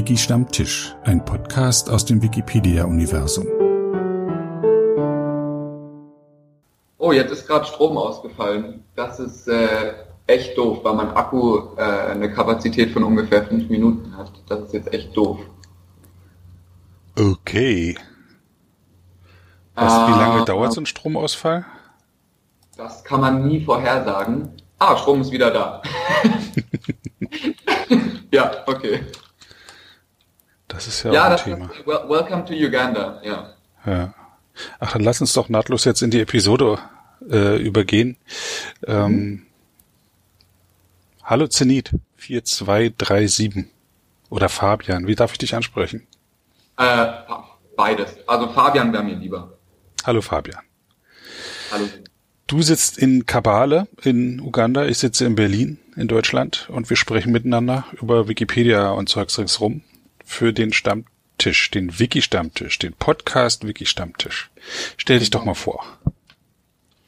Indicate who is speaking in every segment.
Speaker 1: Wiki-Stammtisch, ein Podcast aus dem Wikipedia-Universum.
Speaker 2: Oh, jetzt ist gerade Strom ausgefallen. Das ist äh, echt doof, weil mein Akku äh, eine Kapazität von ungefähr fünf Minuten hat. Das ist jetzt echt doof.
Speaker 1: Okay. Was, wie lange äh, dauert so ein Stromausfall?
Speaker 2: Das kann man nie vorhersagen. Ah, Strom ist wieder da. ja, okay.
Speaker 1: Das ist ja, ja auch ein Thema.
Speaker 2: Ist, welcome to Uganda, ja.
Speaker 1: Ja. Ach, dann lass uns doch nahtlos jetzt in die Episode äh, übergehen. Ähm, mhm. Hallo Zenit, 4237. Oder Fabian, wie darf ich dich ansprechen?
Speaker 2: Äh, beides. Also Fabian wäre mir lieber.
Speaker 1: Hallo Fabian. Hallo. Du sitzt in Kabale in Uganda, ich sitze in Berlin in Deutschland und wir sprechen miteinander über Wikipedia und Zeugs ringsrum für den Stammtisch, den Wiki-Stammtisch, den Podcast Wiki-Stammtisch. Stell dich doch mal vor.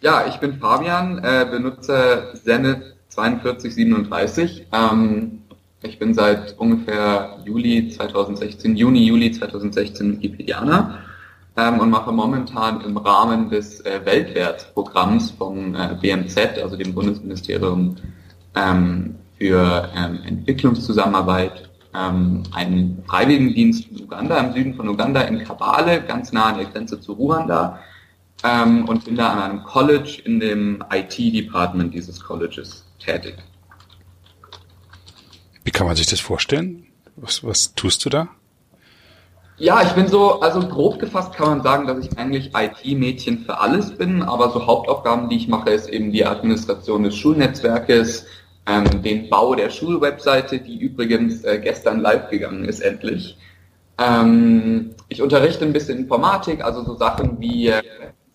Speaker 2: Ja, ich bin Fabian, äh, benutze Zenit 4237. Ähm, ich bin seit ungefähr Juli 2016, Juni, Juli 2016 Wikipedianer ähm, und mache momentan im Rahmen des äh, Weltwertprogramms vom äh, BMZ, also dem Bundesministerium ähm, für ähm, Entwicklungszusammenarbeit ähm, einen Freiwilligendienst in Uganda, im Süden von Uganda, in Kabale, ganz nah an der Grenze zu Ruanda ähm, und bin da an einem College in dem IT-Department dieses Colleges tätig.
Speaker 1: Wie kann man sich das vorstellen? Was, was tust du da?
Speaker 2: Ja, ich bin so, also grob gefasst kann man sagen, dass ich eigentlich IT-Mädchen für alles bin, aber so Hauptaufgaben, die ich mache, ist eben die Administration des Schulnetzwerkes, ähm, den Bau der Schulwebseite, die übrigens äh, gestern live gegangen ist, endlich. Ähm, ich unterrichte ein bisschen Informatik, also so Sachen wie äh,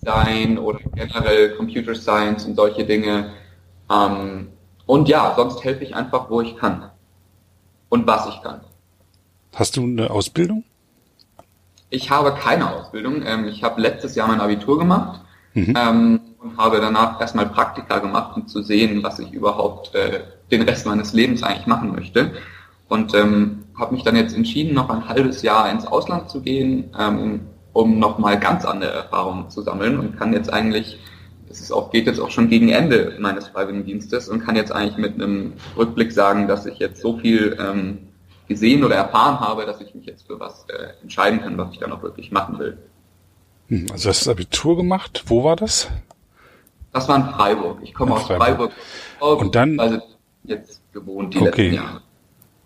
Speaker 2: Design oder generell Computer Science und solche Dinge. Ähm, und ja, sonst helfe ich einfach, wo ich kann. Und was ich kann.
Speaker 1: Hast du eine Ausbildung?
Speaker 2: Ich habe keine Ausbildung. Ähm, ich habe letztes Jahr mein Abitur gemacht. Mhm. Ähm, und habe danach erstmal Praktika gemacht, um zu sehen, was ich überhaupt äh, den Rest meines Lebens eigentlich machen möchte. Und ähm, habe mich dann jetzt entschieden, noch ein halbes Jahr ins Ausland zu gehen, ähm, um nochmal ganz andere Erfahrungen zu sammeln und kann jetzt eigentlich, es ist auch, geht jetzt auch schon gegen Ende meines Freiwilligendienstes und kann jetzt eigentlich mit einem Rückblick sagen, dass ich jetzt so viel ähm, gesehen oder erfahren habe, dass ich mich jetzt für was äh, entscheiden kann, was ich dann auch wirklich machen will.
Speaker 1: Hm, also hast du das Abitur gemacht. Wo war das?
Speaker 2: Das war in Freiburg. Ich komme aus Freiburg.
Speaker 1: Freiburg. Und dann
Speaker 2: also jetzt gewohnt die
Speaker 1: okay. letzten Jahre.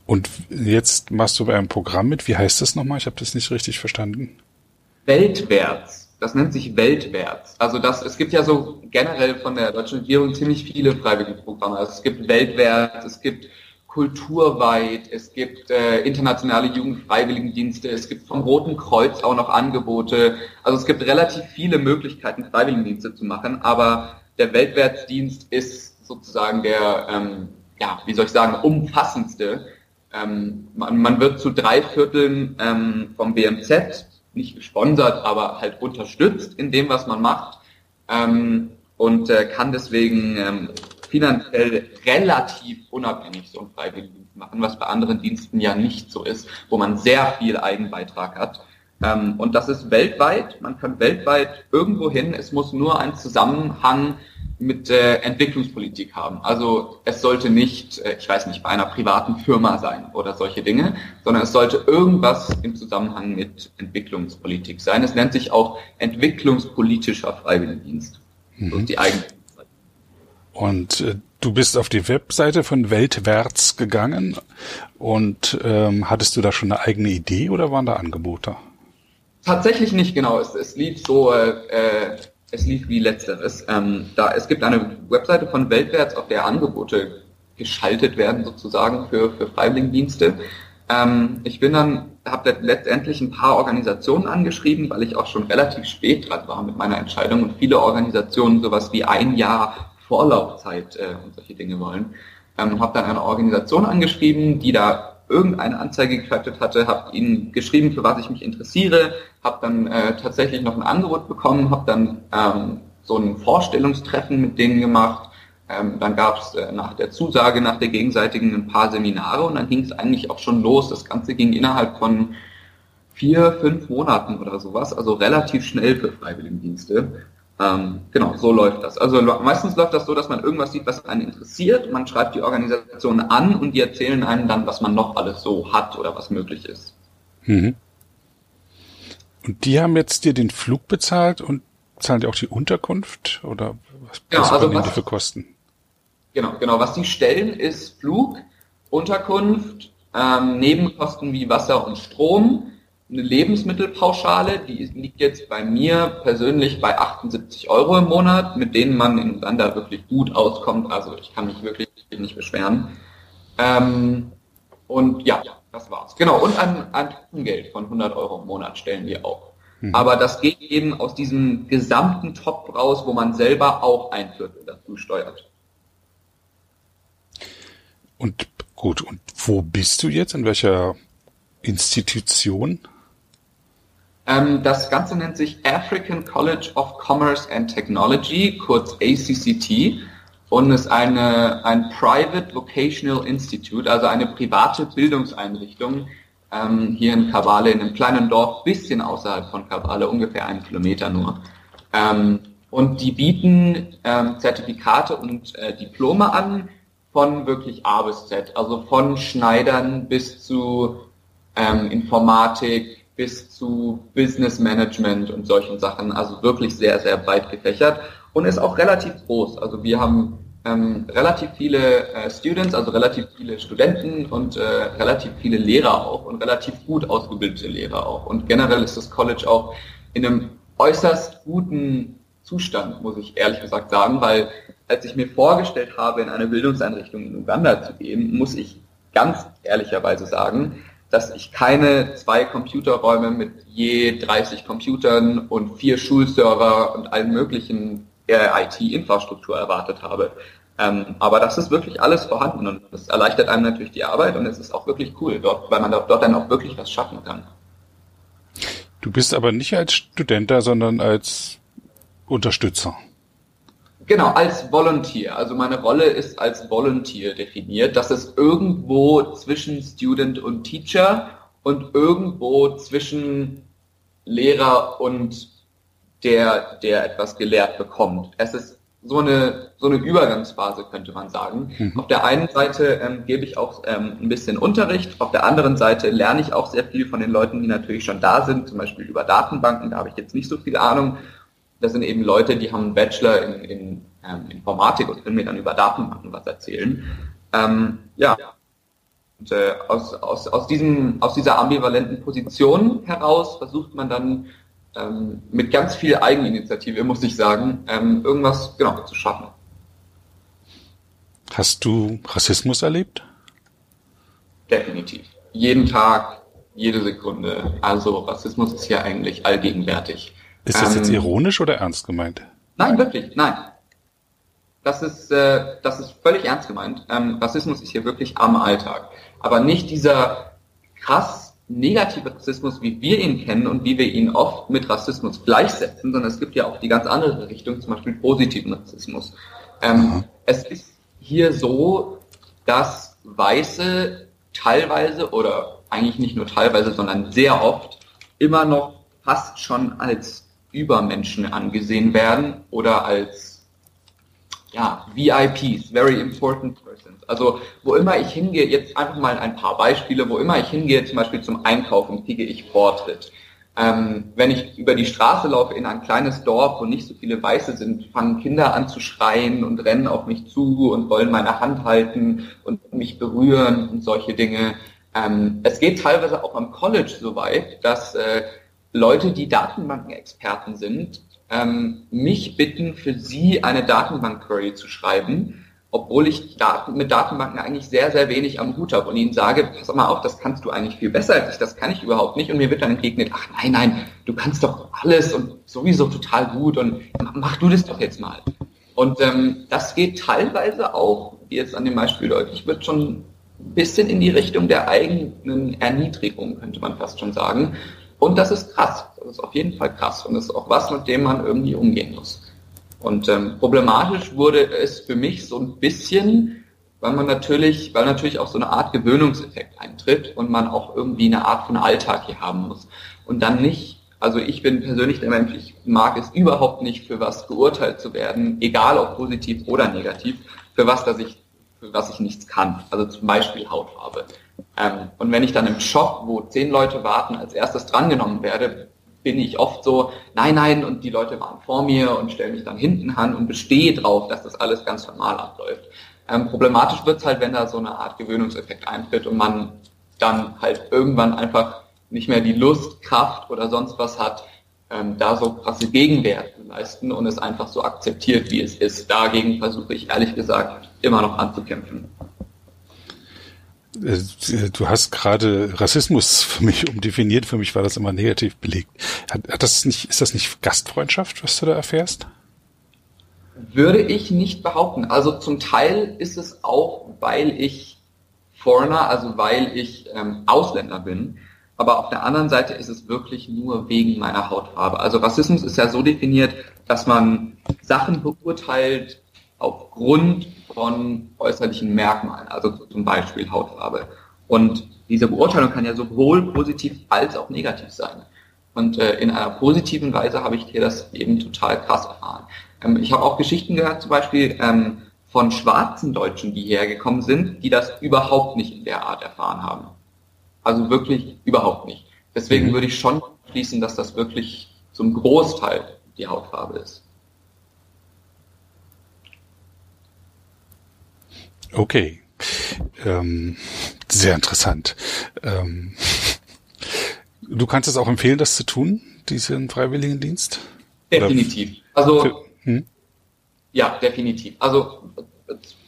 Speaker 1: Und jetzt machst du bei einem Programm mit. Wie heißt das nochmal? Ich habe das nicht richtig verstanden.
Speaker 2: Weltwärts. Das nennt sich Weltwärts. Also das, es gibt ja so generell von der deutschen Regierung ziemlich viele freiwillige Programme. Also es gibt Weltwärts, es gibt kulturweit, es gibt äh, internationale Jugendfreiwilligendienste, es gibt vom Roten Kreuz auch noch Angebote. Also es gibt relativ viele Möglichkeiten, Freiwilligendienste zu machen, aber der Weltwärtsdienst ist sozusagen der, ähm, ja, wie soll ich sagen, umfassendste. Ähm, man, man wird zu drei Vierteln ähm, vom BMZ, nicht gesponsert, aber halt unterstützt in dem, was man macht ähm, und äh, kann deswegen ähm, finanziell relativ unabhängig so ein Freiwilligendienst machen, was bei anderen Diensten ja nicht so ist, wo man sehr viel Eigenbeitrag hat. Ähm, und das ist weltweit, man kann weltweit irgendwo hin, es muss nur ein Zusammenhang mit äh, Entwicklungspolitik haben. Also es sollte nicht, äh, ich weiß nicht, bei einer privaten Firma sein oder solche Dinge, sondern es sollte irgendwas im Zusammenhang mit Entwicklungspolitik sein. Es nennt sich auch entwicklungspolitischer Freiwilligendienst. Mhm. So ist die eigene
Speaker 1: und äh, du bist auf die Webseite von Weltwärts gegangen und ähm, hattest du da schon eine eigene Idee oder waren da Angebote?
Speaker 2: Tatsächlich nicht genau. Es, es lief so, äh, es lief wie letzteres. Ähm, da es gibt eine Webseite von Weltwärts, auf der Angebote geschaltet werden sozusagen für für Freiwilligendienste. Ähm, ich bin dann habe letztendlich ein paar Organisationen angeschrieben, weil ich auch schon relativ spät dran war mit meiner Entscheidung und viele Organisationen sowas wie ein Jahr Vorlaufzeit äh, und solche Dinge wollen. Ähm, habe dann eine Organisation angeschrieben, die da irgendeine Anzeige geschaltet hatte, habe ihnen geschrieben, für was ich mich interessiere, habe dann äh, tatsächlich noch ein Angebot bekommen, habe dann ähm, so ein Vorstellungstreffen mit denen gemacht, Ähm, dann gab es äh, nach der Zusage, nach der gegenseitigen ein paar Seminare und dann ging es eigentlich auch schon los. Das Ganze ging innerhalb von vier, fünf Monaten oder sowas, also relativ schnell für Freiwilligendienste. Ähm, genau, so läuft das. Also meistens läuft das so, dass man irgendwas sieht, was einen interessiert. Man schreibt die Organisation an und die erzählen einem dann, was man noch alles so hat oder was möglich ist. Mhm.
Speaker 1: Und die haben jetzt dir den Flug bezahlt und zahlen dir auch die Unterkunft oder was,
Speaker 2: genau,
Speaker 1: was
Speaker 2: also was,
Speaker 1: die für Kosten?
Speaker 2: Genau, genau. Was die stellen, ist Flug, Unterkunft, ähm, Nebenkosten wie Wasser und Strom, eine Lebensmittelpauschale, die liegt jetzt bei mir persönlich bei 78 Euro im Monat, mit denen man in Uganda wirklich gut auskommt. Also ich kann mich wirklich nicht beschweren. Ähm, und ja, das war's. Genau, und ein, ein Geld von 100 Euro im Monat stellen wir auch. Mhm. Aber das geht eben aus diesem gesamten Topf raus, wo man selber auch ein Viertel dazu steuert.
Speaker 1: Und gut, und wo bist du jetzt? In welcher Institution?
Speaker 2: Ähm, das Ganze nennt sich African College of Commerce and Technology, kurz ACCT, und ist eine, ein Private Vocational Institute, also eine private Bildungseinrichtung ähm, hier in Kabale, in einem kleinen Dorf, bisschen außerhalb von Kabale, ungefähr einen Kilometer nur. Ähm, und die bieten ähm, Zertifikate und äh, Diplome an von wirklich A bis Z, also von Schneidern bis zu ähm, Informatik, bis zu Business Management und solchen Sachen. Also wirklich sehr, sehr weit gefächert und ist auch relativ groß. Also wir haben ähm, relativ viele äh, Students, also relativ viele Studenten und äh, relativ viele Lehrer auch und relativ gut ausgebildete Lehrer auch. Und generell ist das College auch in einem äußerst guten Zustand, muss ich ehrlich gesagt sagen, weil als ich mir vorgestellt habe, in eine Bildungseinrichtung in Uganda zu gehen, muss ich ganz ehrlicherweise sagen, dass ich keine zwei Computerräume mit je 30 Computern und vier Schulserver und allen möglichen äh, IT-Infrastruktur erwartet habe. Ähm, aber das ist wirklich alles vorhanden und das erleichtert einem natürlich die Arbeit und es ist auch wirklich cool dort, weil man dort dann auch wirklich was schaffen kann.
Speaker 1: Du bist aber nicht als Student da, sondern als Unterstützer.
Speaker 2: Genau, als Volunteer. Also meine Rolle ist als Volunteer definiert. Das ist irgendwo zwischen Student und Teacher und irgendwo zwischen Lehrer und der, der etwas gelehrt bekommt. Es ist so eine, so eine Übergangsphase, könnte man sagen. Mhm. Auf der einen Seite ähm, gebe ich auch ähm, ein bisschen Unterricht, auf der anderen Seite lerne ich auch sehr viel von den Leuten, die natürlich schon da sind, zum Beispiel über Datenbanken, da habe ich jetzt nicht so viel Ahnung das sind eben Leute, die haben einen Bachelor in, in ähm, Informatik und können mir dann über Datenbanken was erzählen. Ähm, ja. Und äh, aus, aus, aus, diesem, aus dieser ambivalenten Position heraus versucht man dann ähm, mit ganz viel Eigeninitiative, muss ich sagen, ähm, irgendwas genau zu schaffen.
Speaker 1: Hast du Rassismus erlebt?
Speaker 2: Definitiv. Jeden Tag, jede Sekunde. Also Rassismus ist ja eigentlich allgegenwärtig.
Speaker 1: Ist das ähm, jetzt ironisch oder ernst gemeint?
Speaker 2: Nein, wirklich, nein. Das ist, äh, das ist völlig ernst gemeint. Ähm, Rassismus ist hier wirklich am Alltag. Aber nicht dieser krass negative Rassismus, wie wir ihn kennen und wie wir ihn oft mit Rassismus gleichsetzen, sondern es gibt ja auch die ganz andere Richtung, zum Beispiel positiven Rassismus. Ähm, es ist hier so, dass Weiße teilweise oder eigentlich nicht nur teilweise, sondern sehr oft immer noch fast schon als Übermenschen angesehen werden oder als ja, VIPs, very important persons. Also wo immer ich hingehe, jetzt einfach mal ein paar Beispiele, wo immer ich hingehe, zum Beispiel zum Einkaufen, kriege ich Vortritt. Ähm, wenn ich über die Straße laufe in ein kleines Dorf, wo nicht so viele Weiße sind, fangen Kinder an zu schreien und rennen auf mich zu und wollen meine Hand halten und mich berühren und solche Dinge. Ähm, es geht teilweise auch am College so weit, dass äh, Leute, die Datenbankenexperten sind, ähm, mich bitten, für sie eine Datenbank-Query zu schreiben, obwohl ich Daten, mit Datenbanken eigentlich sehr, sehr wenig am Hut habe und ihnen sage, pass mal auf, das kannst du eigentlich viel besser als ich, das kann ich überhaupt nicht. Und mir wird dann entgegnet, ach nein, nein, du kannst doch alles und sowieso total gut und mach du das doch jetzt mal. Und ähm, das geht teilweise auch, wie jetzt an dem Beispiel deutlich wird, schon ein bisschen in die Richtung der eigenen Erniedrigung, könnte man fast schon sagen. Und das ist krass. Das ist auf jeden Fall krass. Und das ist auch was, mit dem man irgendwie umgehen muss. Und ähm, problematisch wurde es für mich so ein bisschen, weil man natürlich, weil natürlich auch so eine Art Gewöhnungseffekt eintritt und man auch irgendwie eine Art von Alltag hier haben muss. Und dann nicht, also ich bin persönlich der Mensch, ich mag es überhaupt nicht, für was geurteilt zu werden, egal ob positiv oder negativ, für was, dass ich, für was ich nichts kann. Also zum Beispiel Hautfarbe. Ähm, und wenn ich dann im Shop, wo zehn Leute warten, als erstes drangenommen werde, bin ich oft so, nein, nein, und die Leute waren vor mir und stellen mich dann hinten an und bestehe drauf, dass das alles ganz normal abläuft. Ähm, problematisch wird es halt, wenn da so eine Art Gewöhnungseffekt eintritt und man dann halt irgendwann einfach nicht mehr die Lust, Kraft oder sonst was hat, ähm, da so krasse Gegenwehr zu leisten und es einfach so akzeptiert, wie es ist. Dagegen versuche ich ehrlich gesagt immer noch anzukämpfen.
Speaker 1: Äh, du hast gerade Rassismus für mich umdefiniert. Für mich war das immer negativ belegt. Hat, hat das nicht, ist das nicht Gastfreundschaft, was du da erfährst?
Speaker 2: Würde ich nicht behaupten. Also zum Teil ist es auch, weil ich Foreigner, also weil ich ähm, Ausländer bin. Aber auf der anderen Seite ist es wirklich nur wegen meiner Hautfarbe. Also Rassismus ist ja so definiert, dass man Sachen beurteilt aufgrund von äußerlichen Merkmalen, also zum Beispiel Hautfarbe. Und diese Beurteilung kann ja sowohl positiv als auch negativ sein. Und äh, in einer positiven Weise habe ich hier das eben total krass erfahren. Ähm, ich habe auch Geschichten gehört, zum Beispiel ähm, von schwarzen Deutschen, die hierher gekommen sind, die das überhaupt nicht in der Art erfahren haben. Also wirklich überhaupt nicht. Deswegen mhm. würde ich schon schließen, dass das wirklich zum Großteil die Hautfarbe ist.
Speaker 1: Okay. Ähm, sehr interessant. Ähm, du kannst es auch empfehlen, das zu tun, diesen Freiwilligendienst?
Speaker 2: Definitiv. Also hm? ja, definitiv. Also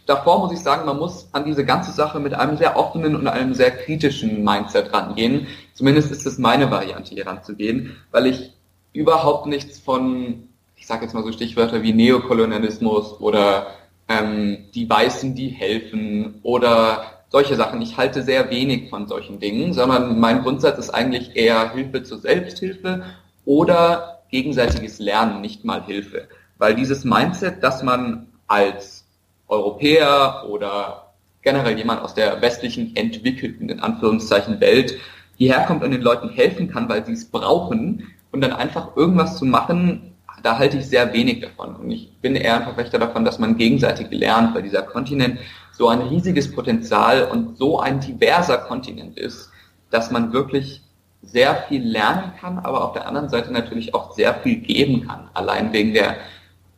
Speaker 2: davor muss ich sagen, man muss an diese ganze Sache mit einem sehr offenen und einem sehr kritischen Mindset rangehen. Zumindest ist es meine Variante, hier ranzugehen, weil ich überhaupt nichts von, ich sage jetzt mal so Stichwörter wie Neokolonialismus oder ähm, die Weißen, die helfen oder solche Sachen. Ich halte sehr wenig von solchen Dingen, sondern mein Grundsatz ist eigentlich eher Hilfe zur Selbsthilfe oder gegenseitiges Lernen, nicht mal Hilfe. Weil dieses Mindset, dass man als Europäer oder generell jemand aus der westlichen entwickelten, in Anführungszeichen, Welt hierher kommt und den Leuten helfen kann, weil sie es brauchen und dann einfach irgendwas zu machen, da halte ich sehr wenig davon. Und ich bin eher ein Verfechter davon, dass man gegenseitig lernt, weil dieser Kontinent so ein riesiges Potenzial und so ein diverser Kontinent ist, dass man wirklich sehr viel lernen kann, aber auf der anderen Seite natürlich auch sehr viel geben kann. Allein wegen der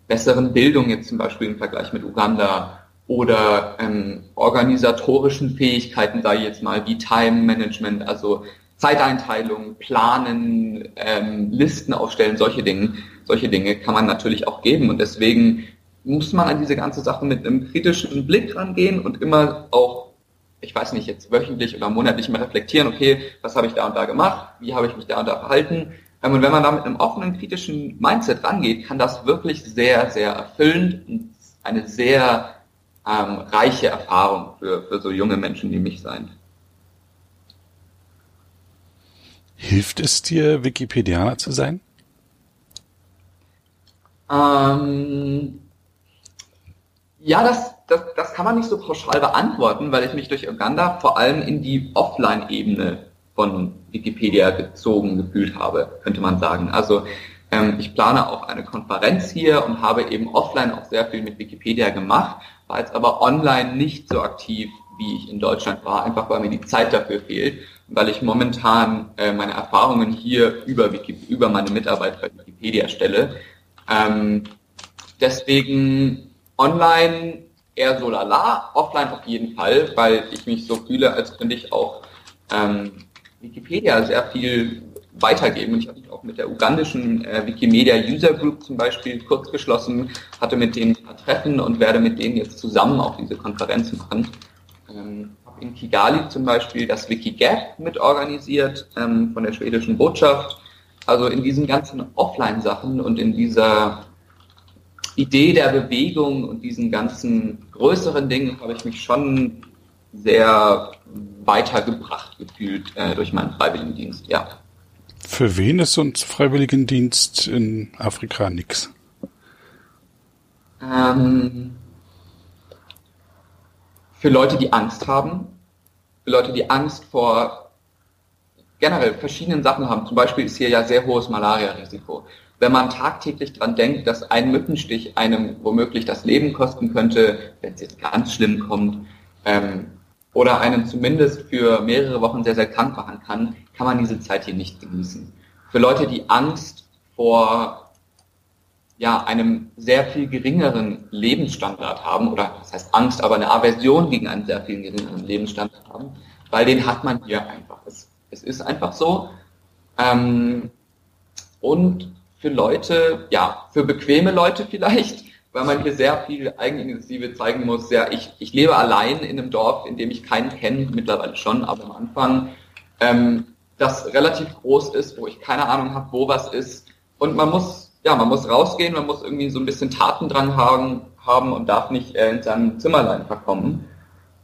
Speaker 2: besseren Bildung jetzt zum Beispiel im Vergleich mit Uganda oder ähm, organisatorischen Fähigkeiten, da jetzt mal wie Time Management, also Zeiteinteilung, Planen, ähm, Listen aufstellen, solche Dinge, solche Dinge kann man natürlich auch geben und deswegen muss man an diese ganze Sache mit einem kritischen Blick rangehen und immer auch, ich weiß nicht, jetzt wöchentlich oder monatlich mal reflektieren, okay, was habe ich da und da gemacht, wie habe ich mich da und da verhalten. Ähm, und wenn man da mit einem offenen, kritischen Mindset rangeht, kann das wirklich sehr, sehr erfüllend und eine sehr ähm, reiche Erfahrung für, für so junge Menschen wie mich sein.
Speaker 1: Hilft es dir, Wikipedianer zu sein?
Speaker 2: Ähm, ja, das, das, das kann man nicht so pauschal beantworten, weil ich mich durch Uganda vor allem in die Offline-Ebene von Wikipedia gezogen gefühlt habe, könnte man sagen. Also ähm, ich plane auch eine Konferenz hier und habe eben offline auch sehr viel mit Wikipedia gemacht, war jetzt aber online nicht so aktiv, wie ich in Deutschland war, einfach weil mir die Zeit dafür fehlt weil ich momentan äh, meine Erfahrungen hier über, Wiki, über meine Mitarbeit bei Wikipedia stelle. Ähm, deswegen online eher so lala, offline auf jeden Fall, weil ich mich so fühle, als könnte ich auch ähm, Wikipedia sehr viel weitergeben. Und ich habe mich auch mit der ugandischen äh, Wikimedia User Group zum Beispiel kurz geschlossen, hatte mit denen ein paar Treffen und werde mit denen jetzt zusammen auch diese Konferenz machen. Ähm, in Kigali zum Beispiel das Wikigap mitorganisiert ähm, von der schwedischen Botschaft. Also in diesen ganzen Offline-Sachen und in dieser Idee der Bewegung und diesen ganzen größeren Dingen habe ich mich schon sehr weitergebracht gefühlt äh, durch meinen Freiwilligendienst, ja.
Speaker 1: Für wen ist so ein Freiwilligendienst in Afrika nix?
Speaker 2: Ähm, für Leute, die Angst haben, für Leute, die Angst vor generell verschiedenen Sachen haben. Zum Beispiel ist hier ja sehr hohes Malaria-Risiko. Wenn man tagtäglich dran denkt, dass ein Mückenstich einem womöglich das Leben kosten könnte, wenn es jetzt ganz schlimm kommt, ähm, oder einen zumindest für mehrere Wochen sehr, sehr krank machen kann, kann man diese Zeit hier nicht genießen. Für Leute, die Angst vor ja, einem sehr viel geringeren Lebensstandard haben, oder das heißt Angst, aber eine Aversion gegen einen sehr viel geringeren Lebensstandard haben, weil den hat man hier einfach. Es, es ist einfach so. Ähm, und für Leute, ja, für bequeme Leute vielleicht, weil man hier sehr viel Eigeninitiative zeigen muss. Ja, ich, ich lebe allein in einem Dorf, in dem ich keinen kenne, mittlerweile schon, aber am Anfang, ähm, das relativ groß ist, wo ich keine Ahnung habe, wo was ist. Und man muss, ja, man muss rausgehen, man muss irgendwie so ein bisschen Tatendrang haben, haben und darf nicht äh, in seinem Zimmerlein verkommen.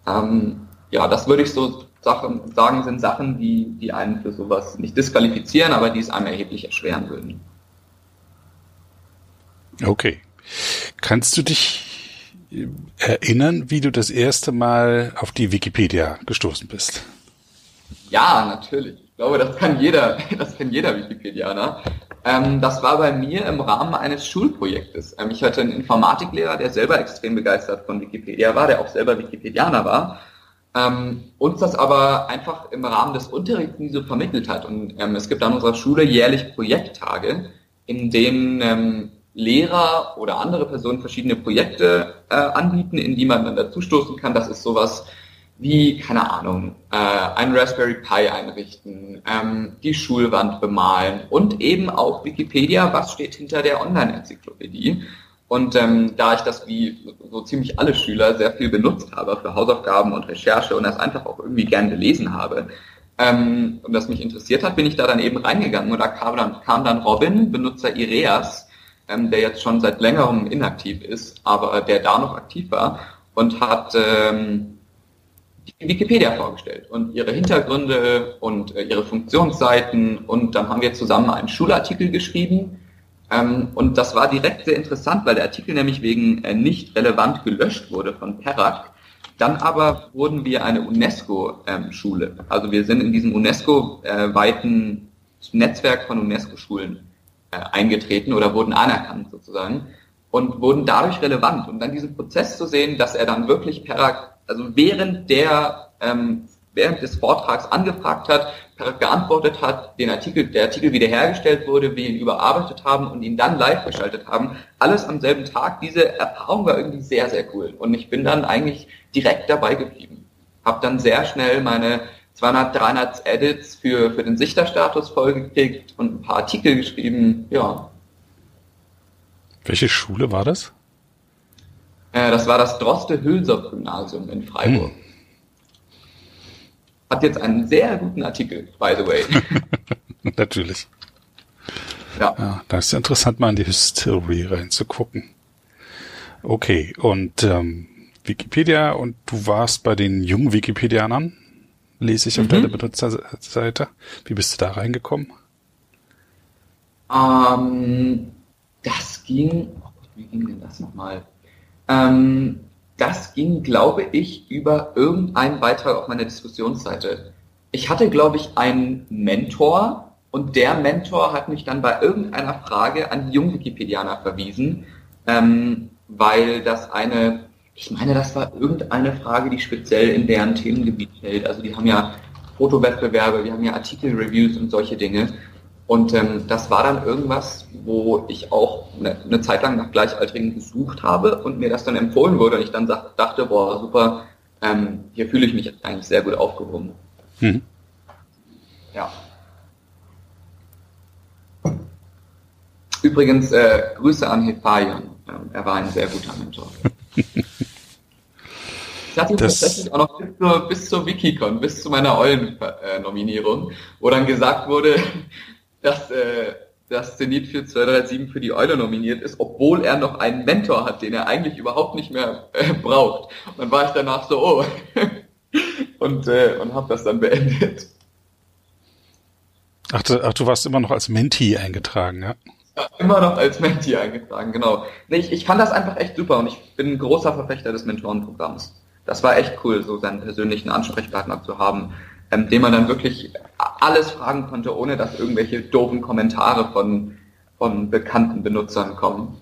Speaker 2: Ähm, ja, das würde ich so Sachen, sagen, sind Sachen, die, die einen für sowas nicht disqualifizieren, aber die es einem erheblich erschweren würden.
Speaker 1: Okay. Kannst du dich erinnern, wie du das erste Mal auf die Wikipedia gestoßen bist?
Speaker 2: Ja, natürlich. Ich glaube, das kann jeder, das kann jeder Wikipedianer. Ähm, das war bei mir im Rahmen eines Schulprojektes. Ähm, ich hatte einen Informatiklehrer, der selber extrem begeistert von Wikipedia war, der auch selber Wikipedianer war. Ähm, uns das aber einfach im Rahmen des Unterrichts nie so vermittelt hat. Und ähm, es gibt an unserer Schule jährlich Projekttage, in denen ähm, Lehrer oder andere Personen verschiedene Projekte äh, anbieten, in die man dann dazustoßen kann. Das ist sowas wie, keine Ahnung, äh, ein Raspberry Pi einrichten, ähm, die Schulwand bemalen und eben auch Wikipedia, was steht hinter der Online-Enzyklopädie. Und ähm, da ich das wie so ziemlich alle Schüler sehr viel benutzt habe für Hausaufgaben und Recherche und das einfach auch irgendwie gern gelesen habe, ähm, und das mich interessiert hat, bin ich da dann eben reingegangen. Und da kam dann, kam dann Robin, Benutzer Ireas, ähm, der jetzt schon seit längerem inaktiv ist, aber der da noch aktiv war und hat ähm, die Wikipedia vorgestellt und ihre Hintergründe und äh, ihre Funktionsseiten. Und dann haben wir zusammen einen Schulartikel geschrieben und das war direkt sehr interessant, weil der Artikel nämlich wegen äh, nicht relevant gelöscht wurde von Perak. Dann aber wurden wir eine UNESCO-Schule. Ähm, also wir sind in diesem UNESCO-weiten äh, Netzwerk von UNESCO-Schulen äh, eingetreten oder wurden anerkannt sozusagen und wurden dadurch relevant. Und dann diesen Prozess zu sehen, dass er dann wirklich per, also während der ähm, während des Vortrags angefragt hat, geantwortet hat, den Artikel, der Artikel wiederhergestellt wurde, wir ihn überarbeitet haben und ihn dann live geschaltet haben. Alles am selben Tag. Diese Erfahrung war irgendwie sehr, sehr cool. Und ich bin dann eigentlich direkt dabei geblieben. Hab dann sehr schnell meine 200, 300 Edits für, für den Sichterstatus vollgekriegt und ein paar Artikel geschrieben, ja.
Speaker 1: Welche Schule war das?
Speaker 2: Äh, das war das Droste-Hülser-Gymnasium in Freiburg. Hm. Hat jetzt einen sehr guten Artikel, by the way.
Speaker 1: Natürlich. Ja. ja. Da ist interessant, mal in die History reinzugucken. Okay, und ähm, Wikipedia und du warst bei den jungen Wikipedianern? lese ich auf mhm. deiner Benutzerseite. Wie bist du da reingekommen?
Speaker 2: Ähm, das ging, oh wie ging denn das nochmal? Ähm, das ging, glaube ich, über irgendeinen Beitrag auf meiner Diskussionsseite. Ich hatte, glaube ich, einen Mentor und der Mentor hat mich dann bei irgendeiner Frage an die Jungwikipedianer verwiesen, ähm, weil das eine ich meine, das war irgendeine Frage, die speziell in deren Themengebiet fällt. Also die haben ja Fotowettbewerbe, wir haben ja Artikelreviews und solche Dinge. Und ähm, das war dann irgendwas, wo ich auch eine, eine, Zeit lang nach Gleichaltrigen gesucht habe und mir das dann empfohlen wurde und ich dann dachte, boah, super, ähm, hier fühle ich mich eigentlich sehr gut aufgehoben. Mhm. Ja. Übrigens, äh, Grüße an Hepaion. Ähm, er war ein sehr guter Mentor. Ich hatte das tatsächlich auch noch bis zur, bis zur Wikicon, bis zu meiner Eulen-Nominierung, wo dann gesagt wurde, dass äh, das Zenit für 237 für die Eule nominiert ist, obwohl er noch einen Mentor hat, den er eigentlich überhaupt nicht mehr äh, braucht. Und dann war ich danach so, oh, und, äh, und habe das dann beendet.
Speaker 1: Ach du, ach, du warst immer noch als Mentee eingetragen, ja?
Speaker 2: Immer noch als Mentee eingetragen, genau. Nee, ich, ich fand das einfach echt super und ich bin ein großer Verfechter des Mentorenprogramms. Das war echt cool, so seinen persönlichen Ansprechpartner zu haben, ähm, dem man dann wirklich alles fragen konnte, ohne dass irgendwelche doofen Kommentare von, von bekannten Benutzern kommen.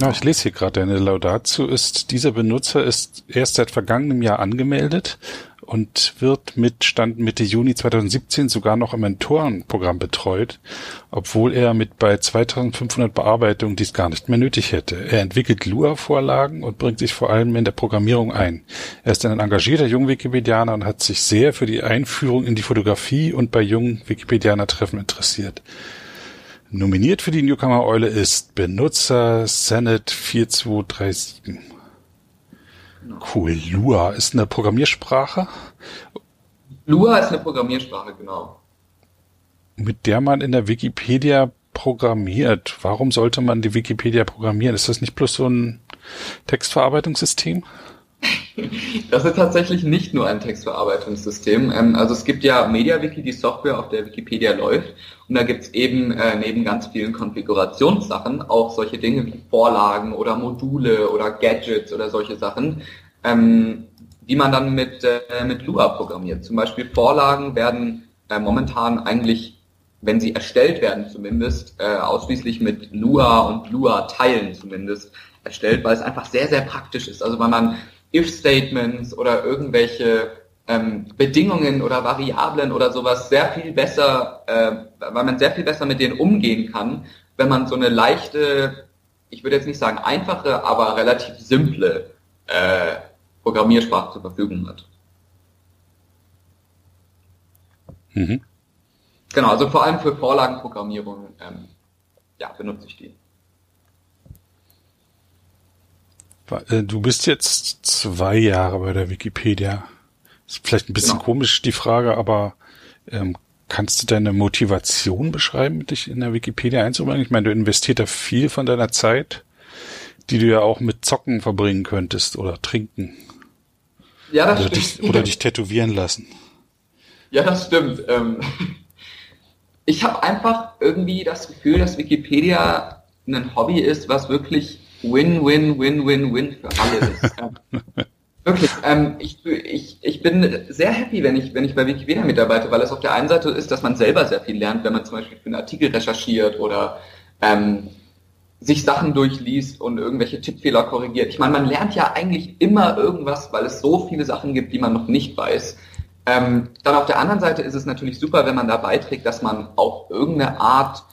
Speaker 1: Ja, ich lese hier gerade eine Laudatio ist, dieser Benutzer ist erst seit vergangenem Jahr angemeldet und wird mit Stand Mitte Juni 2017 sogar noch im Mentorenprogramm betreut, obwohl er mit bei 2500 Bearbeitungen dies gar nicht mehr nötig hätte. Er entwickelt Lua-Vorlagen und bringt sich vor allem in der Programmierung ein. Er ist ein engagierter Jungwikipedianer und hat sich sehr für die Einführung in die Fotografie und bei jungen Wikipedianer-Treffen interessiert. Nominiert für die Newcomer-Eule ist Benutzer Senate 4237. Cool. Lua ist eine Programmiersprache?
Speaker 2: Lua ist eine Programmiersprache, genau.
Speaker 1: Mit der man in der Wikipedia programmiert. Warum sollte man die Wikipedia programmieren? Ist das nicht bloß so ein Textverarbeitungssystem?
Speaker 2: Das ist tatsächlich nicht nur ein Textverarbeitungssystem. Ähm, also es gibt ja MediaWiki, die Software, auf der Wikipedia läuft. Und da gibt es eben äh, neben ganz vielen Konfigurationssachen auch solche Dinge wie Vorlagen oder Module oder Gadgets oder solche Sachen, ähm, die man dann mit, äh, mit Lua programmiert. Zum Beispiel Vorlagen werden äh, momentan eigentlich wenn sie erstellt werden zumindest, ausschließlich mit Lua und Lua-Teilen zumindest erstellt, weil es einfach sehr, sehr praktisch ist. Also weil man If-Statements oder irgendwelche ähm, Bedingungen oder Variablen oder sowas sehr viel besser, äh, weil man sehr viel besser mit denen umgehen kann, wenn man so eine leichte, ich würde jetzt nicht sagen einfache, aber relativ simple äh, Programmiersprache zur Verfügung hat. Mhm. Genau, also vor allem für Vorlagenprogrammierung ähm, ja, benutze ich die.
Speaker 1: Äh, du bist jetzt zwei Jahre bei der Wikipedia. Ist vielleicht ein bisschen genau. komisch die Frage, aber ähm, kannst du deine Motivation beschreiben, dich in der Wikipedia einzubringen? Ich meine, du investierst da viel von deiner Zeit, die du ja auch mit Zocken verbringen könntest oder trinken. Ja, das oder stimmt. Dich, oder dich tätowieren lassen.
Speaker 2: Ja, das stimmt. Ähm, ich habe einfach irgendwie das Gefühl, dass Wikipedia ein Hobby ist, was wirklich Win, Win, Win, Win, Win für alle ist. Wirklich, ähm, ich, ich, ich bin sehr happy, wenn ich, wenn ich bei Wikipedia mitarbeite, weil es auf der einen Seite ist, dass man selber sehr viel lernt, wenn man zum Beispiel für einen Artikel recherchiert oder ähm, sich Sachen durchliest und irgendwelche Tippfehler korrigiert. Ich meine, man lernt ja eigentlich immer irgendwas, weil es so viele Sachen gibt, die man noch nicht weiß. Ähm, dann auf der anderen Seite ist es natürlich super, wenn man da beiträgt, dass man auch irgendeine Art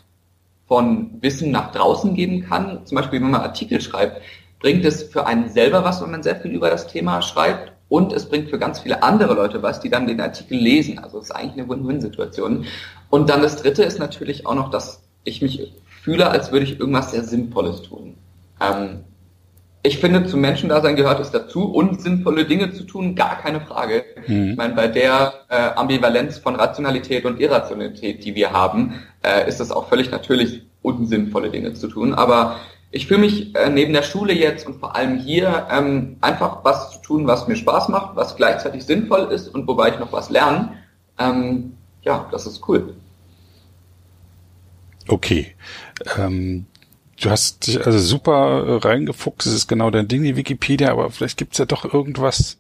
Speaker 2: von Wissen nach draußen geben kann. Zum Beispiel, wenn man Artikel schreibt, bringt es für einen selber was, wenn man sehr viel über das Thema schreibt. Und es bringt für ganz viele andere Leute was, die dann den Artikel lesen. Also es ist eigentlich eine Win-Win-Situation. Und dann das Dritte ist natürlich auch noch, dass ich mich fühle, als würde ich irgendwas sehr Sinnvolles tun. Ähm, ich finde, zum Menschendasein gehört es dazu, unsinnvolle Dinge zu tun, gar keine Frage. Mhm. Ich meine, bei der äh, Ambivalenz von Rationalität und Irrationalität, die wir haben, äh, ist es auch völlig natürlich, unsinnvolle Dinge zu tun. Aber ich fühle mich äh, neben der Schule jetzt und vor allem hier ähm, einfach was zu tun, was mir Spaß macht, was gleichzeitig sinnvoll ist und wobei ich noch was lerne. Ähm, ja, das ist cool.
Speaker 1: Okay. Ähm, du hast dich also super äh, reingefuchst, es ist genau dein Ding, die Wikipedia, aber vielleicht gibt's ja doch irgendwas,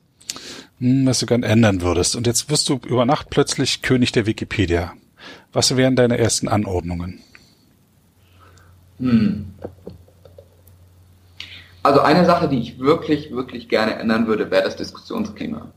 Speaker 1: hm, was du gern ändern würdest. Und jetzt wirst du über Nacht plötzlich König der Wikipedia. Was wären deine ersten Anordnungen? Hm.
Speaker 2: Also eine Sache, die ich wirklich, wirklich gerne ändern würde, wäre das Diskussionsklima.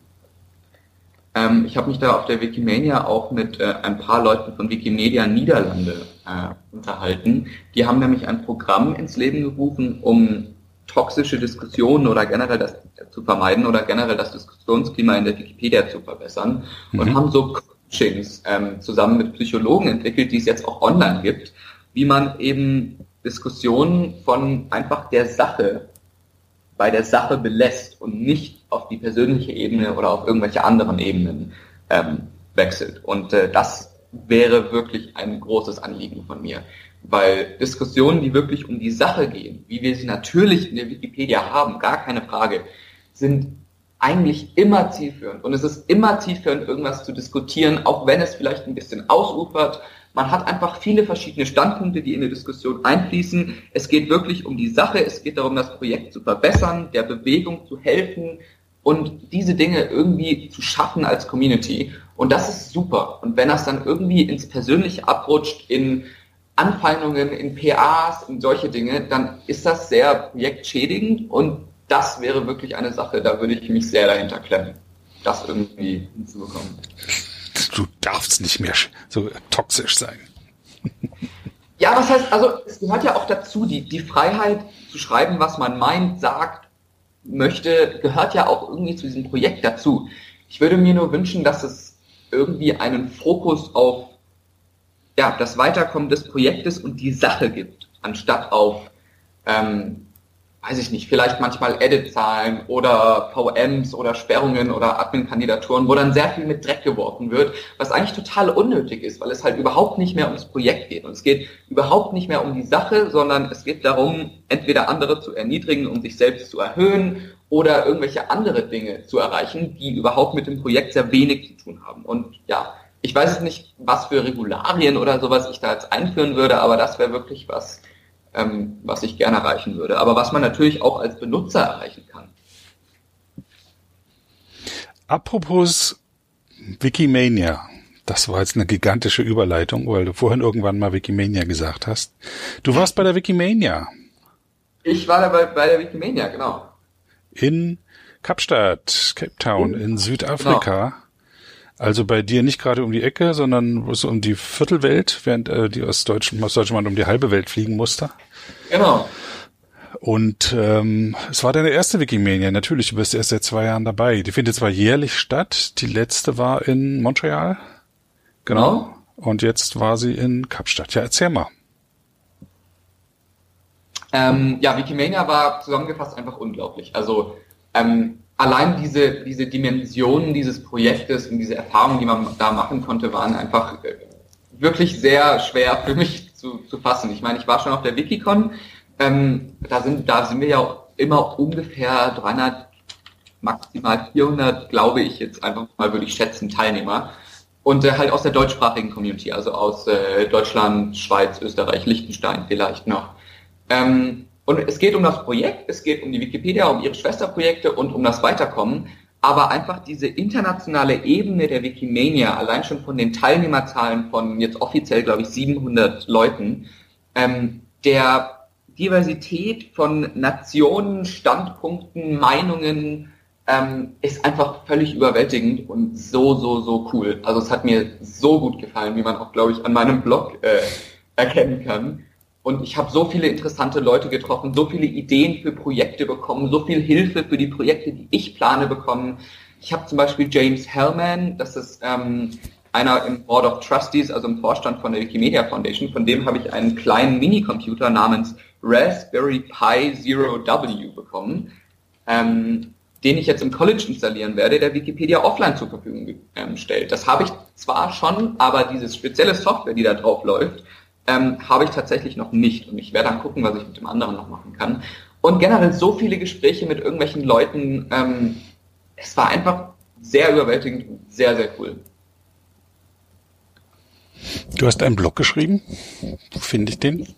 Speaker 2: Ähm, ich habe mich da auf der Wikimania auch mit äh, ein paar Leuten von Wikimedia Niederlande äh, unterhalten. Die haben nämlich ein Programm ins Leben gerufen, um toxische Diskussionen oder generell das zu vermeiden oder generell das Diskussionsklima in der Wikipedia zu verbessern mhm. und haben so Coachings ähm, zusammen mit Psychologen entwickelt, die es jetzt auch online gibt, wie man eben Diskussionen von einfach der Sache bei der Sache belässt und nicht auf die persönliche Ebene oder auf irgendwelche anderen Ebenen ähm, wechselt. Und äh, das wäre wirklich ein großes Anliegen von mir. Weil Diskussionen, die wirklich um die Sache gehen, wie wir sie natürlich in der Wikipedia haben, gar keine Frage, sind eigentlich immer zielführend. Und es ist immer zielführend, irgendwas zu diskutieren, auch wenn es vielleicht ein bisschen ausufert, Man hat einfach viele verschiedene Standpunkte, die in die Diskussion einfließen. Es geht wirklich um die Sache, es geht darum, das Projekt zu verbessern, der Bewegung zu helfen und diese Dinge irgendwie zu schaffen als Community. Und das ist super. Und wenn das dann irgendwie ins Persönliche abrutscht, in Anfeindungen, in PAs, in solche Dinge, dann ist das sehr projektschädigend und das wäre wirklich eine Sache, da würde ich mich sehr dahinter klemmen, das irgendwie hinzubekommen.
Speaker 1: Du darfst nicht mehr so toxisch sein.
Speaker 2: Ja, was heißt, also es gehört ja auch dazu, die, die Freiheit zu schreiben, was man meint, sagt, möchte, gehört ja auch irgendwie zu diesem Projekt dazu. Ich würde mir nur wünschen, dass es irgendwie einen Fokus auf ja, das Weiterkommen des Projektes und die Sache gibt, anstatt auf ähm, weiß ich nicht, vielleicht manchmal Edit-Zahlen oder VMs oder Sperrungen oder Admin-Kandidaturen, wo dann sehr viel mit Dreck geworfen wird, was eigentlich total unnötig ist, weil es halt überhaupt nicht mehr ums Projekt geht. Und es geht überhaupt nicht mehr um die Sache, sondern es geht darum, entweder andere zu erniedrigen, um sich selbst zu erhöhen oder irgendwelche andere Dinge zu erreichen, die überhaupt mit dem Projekt sehr wenig zu tun haben. Und ja, ich weiß nicht, was für Regularien oder sowas ich da jetzt einführen würde, aber das wäre wirklich was, ähm, was ich gerne erreichen würde, aber was man natürlich auch als Benutzer erreichen kann.
Speaker 1: Apropos Wikimania. Das war jetzt eine gigantische Überleitung, weil du vorhin irgendwann mal Wikimania gesagt hast. Du warst bei der Wikimania.
Speaker 2: Ich war dabei bei der Wikimania, genau.
Speaker 1: In Kapstadt, Cape Town, in, in Südafrika. Genau. Also bei dir nicht gerade um die Ecke, sondern so um die Viertelwelt, während äh, die aus Deutschland, aus Deutschland um die halbe Welt fliegen musste.
Speaker 2: Genau.
Speaker 1: Und ähm, es war deine erste Wikimania, natürlich, du bist erst seit zwei Jahren dabei. Die findet zwar jährlich statt, die letzte war in Montreal. Genau. genau. Und jetzt war sie in Kapstadt. Ja, erzähl mal.
Speaker 2: Ähm, ja, Wikimania war zusammengefasst einfach unglaublich. Also ähm, allein diese, diese Dimensionen dieses Projektes und diese Erfahrungen, die man da machen konnte, waren einfach äh, wirklich sehr schwer für mich zu, zu fassen. Ich meine, ich war schon auf der Wikicon, ähm, da, sind, da sind wir ja immer ungefähr 300, maximal 400, glaube ich jetzt einfach mal, würde ich schätzen, Teilnehmer. Und äh, halt aus der deutschsprachigen Community, also aus äh, Deutschland, Schweiz, Österreich, Liechtenstein vielleicht noch. Ähm, und es geht um das Projekt, es geht um die Wikipedia, um ihre Schwesterprojekte und um das Weiterkommen. Aber einfach diese internationale Ebene der Wikimania, allein schon von den Teilnehmerzahlen von jetzt offiziell, glaube ich, 700 Leuten, ähm, der Diversität von Nationen, Standpunkten, Meinungen, ähm, ist einfach völlig überwältigend und so, so, so cool. Also es hat mir so gut gefallen, wie man auch, glaube ich, an meinem Blog äh, erkennen kann. Und ich habe so viele interessante Leute getroffen, so viele Ideen für Projekte bekommen, so viel Hilfe für die Projekte, die ich plane, bekommen. Ich habe zum Beispiel James Hellman, das ist ähm, einer im Board of Trustees, also im Vorstand von der Wikimedia Foundation. Von dem habe ich einen kleinen Minicomputer namens Raspberry Pi Zero W bekommen, ähm, den ich jetzt im College installieren werde, der Wikipedia offline zur Verfügung ähm, stellt. Das habe ich zwar schon, aber diese spezielle Software, die da drauf läuft, ähm, habe ich tatsächlich noch nicht. Und ich werde dann gucken, was ich mit dem anderen noch machen kann. Und generell so viele Gespräche mit irgendwelchen Leuten. Ähm, es war einfach sehr überwältigend und sehr, sehr cool.
Speaker 1: Du hast einen Blog geschrieben. Wo finde ich den?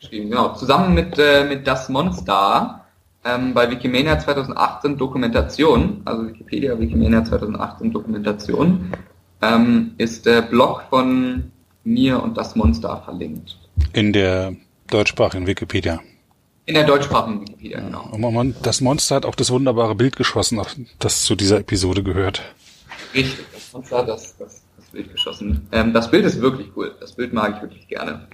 Speaker 2: Geschrieben, genau. Zusammen mit, äh, mit Das Monster ähm, bei Wikimania 2018 Dokumentation, also Wikipedia Wikimania 2018 Dokumentation, ähm, ist der Blog von mir und das Monster verlinkt.
Speaker 1: In der deutschsprachigen Wikipedia.
Speaker 2: In der deutschsprachigen Wikipedia, genau.
Speaker 1: Und das Monster hat auch das wunderbare Bild geschossen, das zu dieser Episode gehört.
Speaker 2: Richtig, das Monster hat das, das, das Bild geschossen. Ähm, das Bild ist wirklich cool. Das Bild mag ich wirklich gerne.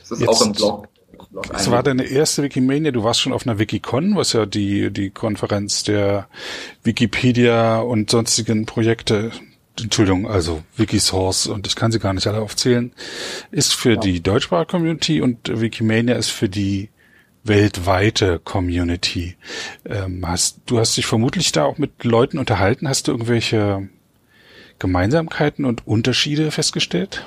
Speaker 1: Das ist Jetzt, auch im Blog. Es war deine erste Wikimania, du warst schon auf einer Wikicon, was ja die, die Konferenz der Wikipedia und sonstigen Projekte Entschuldigung, also Wikisource und ich kann sie gar nicht alle aufzählen, ist für ja. die deutschsprachige Community und Wikimania ist für die weltweite Community. Ähm, hast, du hast dich vermutlich da auch mit Leuten unterhalten. Hast du irgendwelche Gemeinsamkeiten und Unterschiede festgestellt?